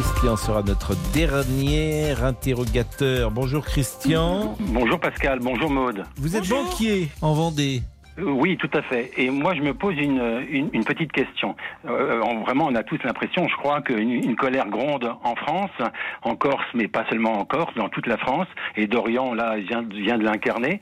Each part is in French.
Christian sera notre dernier interrogateur. Bonjour Christian. Bonjour Pascal, bonjour Maude. Vous êtes banquier en Vendée. Euh, Oui, tout à fait. Et moi, je me pose une, une, une petite question. Euh, on- vraiment, on a tous l'impression, je crois, qu'une une colère gronde en France, en Corse, mais pas seulement en Corse, dans toute la France. Et Dorian, là, vient, vient de l'incarner.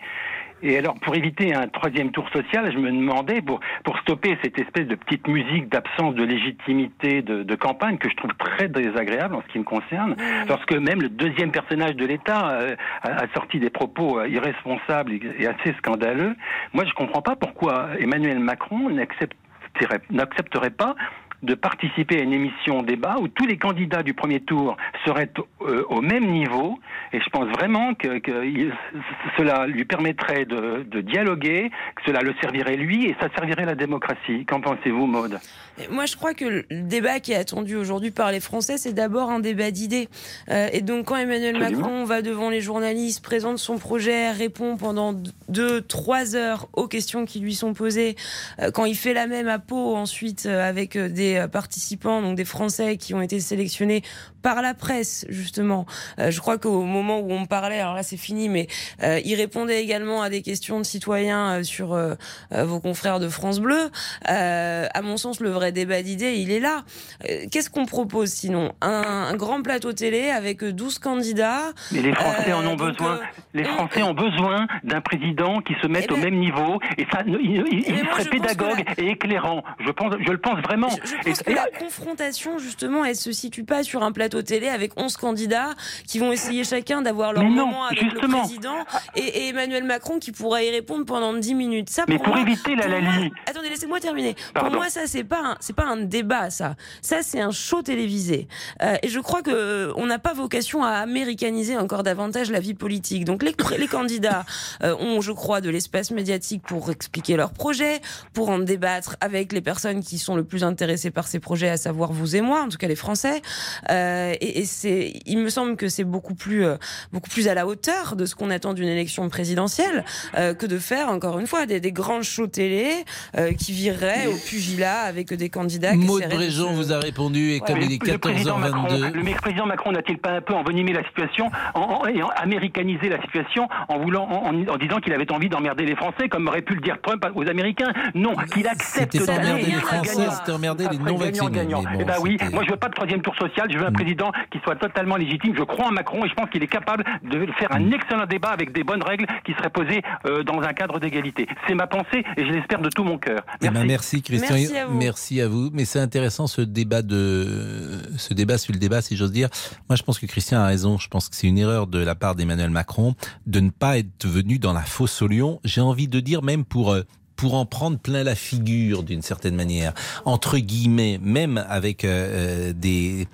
Et alors, pour éviter un troisième tour social, je me demandais, pour, pour stopper cette espèce de petite musique d'absence de légitimité de, de campagne, que je trouve très désagréable en ce qui me concerne, lorsque même le deuxième personnage de l'État euh, a, a sorti des propos euh, irresponsables et, et assez scandaleux, moi je comprends pas pourquoi Emmanuel Macron n'accepterait pas de participer à une émission débat où tous les candidats du premier tour seraient euh, au même niveau et je pense vraiment que, que il- cela lui permettrait de, de dialoguer, que cela le servirait lui et ça servirait la démocratie. Qu'en pensez-vous, Maude? Moi, je crois que le débat qui est attendu aujourd'hui par les Français, c'est d'abord un débat d'idées. Euh, et donc, quand Emmanuel Absolument. Macron va devant les journalistes, présente son projet, répond pendant deux, trois heures aux questions qui lui sont posées, euh, quand il fait la même à Pau ensuite euh, avec euh, des euh, participants, donc des Français qui ont été sélectionnés par la presse, justement. Euh, je crois qu'au moment où on parlait, alors là c'est fini, mais euh, il répondait également à des questions de citoyens euh, sur vos confrères de France Bleu. À mon sens, le vrai débat d'idées, il est là. Qu'est-ce qu'on propose sinon? Un, un grand plateau télé avec 12 candidats. Mais les Français en ont besoin. Les Français ont besoin d'un président qui se mette Eh au ben- même niveau et ça, il, il- il Eh ben, serait pédagogue et éclairant. Je pense, je le pense vraiment. Je, je Et- pense que et- la confrontation, justement, elle se situe pas sur un plateau télé avec 11 candidats qui vont essayer chacun d'avoir leur Mais non, moment avec justement. le président et, et Emmanuel Macron qui pourra y répondre pendant 10 minutes. Ça, Mais pour pour moi, éviter la Lali. Attendez, laissez-moi terminer. Pardon. Pour moi, ça, c'est pas c'est pas un débat, ça. Ça, c'est un show télévisé. Euh, et je crois que euh, on n'a pas vocation à américaniser encore davantage la vie politique. Donc, les, les candidats euh, ont, je crois, de l'espace médiatique pour expliquer leurs projets, pour en débattre avec les personnes qui sont le plus intéressées par ces projets, à savoir vous et moi, en tout cas les Français. Euh, et et c'est, il me semble que c'est beaucoup plus, euh, beaucoup plus à la hauteur de ce qu'on attend d'une élection présidentielle euh, que de faire, encore une fois, des, des grands shows télé euh, qui vireraient au pugilat avec des candidats qui Maud se- vous a répondu et comme il est le président Macron, 14h22. le président Macron n'a-t-il pas un peu envenimé la situation en, en- et en américanisé la situation en voulant, en, en- en disant qu'il avait envie d'emmerder les Français, comme aurait pu le dire Trump aux Américains? Non, qu'il accepte C'était pas d'aller emmerder les Français, c'était emmerder Ça non-vaccinés. gagnant-gagnant. mais bon, eh ben oui, c'était- moi je veux pas de troisième tour social, je veux un Mm. président qui soit totalement légitime. Je crois en Macron et je pense qu'il est capable de faire Mm. un excellent débat avec des bonnes règles qui seraient posées euh, dans un cadre d'égalité. C'est ma pensée et je l'espère de tout mon cœur. Eh ben, Merci. merci Christian. Merci à vous. Merci à vous. Mais c'est intéressant ce débat de ce débat sur le débat, si j'ose dire. Moi, je pense que Christian a raison. Je pense que c'est une erreur de la part d'Emmanuel Macron de ne pas être venu dans la fosse au lion. J'ai envie de dire même pour euh, pour en prendre plein la figure d'une certaine manière, entre guillemets, même avec euh, euh, des,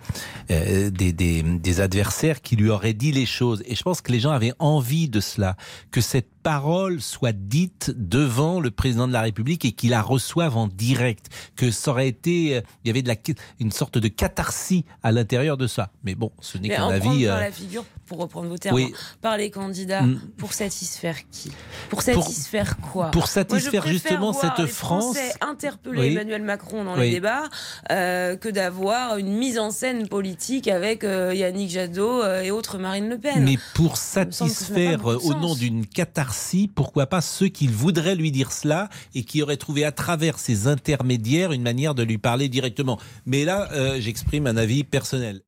euh, des, des des adversaires qui lui auraient dit les choses. Et je pense que les gens avaient envie de cela, que cette parole soit dite devant le président de la République et qu'il la reçoive en direct, que ça aurait été, euh, il y avait de la, une sorte de catharsis à l'intérieur de ça. Mais bon, ce n'est qu'un avis. par euh, la figure, pour reprendre vos termes, oui. par les candidats, Mm. pour satisfaire qui? Pour satisfaire quoi? pour satisfaire justement voir cette les France. Français interpeller Oui. Emmanuel Macron dans Oui. les débats euh, que d'avoir une mise en scène politique avec euh, Yannick Jadot et autres Marine Le Pen. Mais pour satisfaire au nom d'une catharsis, pourquoi pas ceux qui voudraient lui dire cela et qui auraient trouvé à travers ces intermédiaires une manière de lui parler directement. Mais là, euh, j'exprime un avis personnel.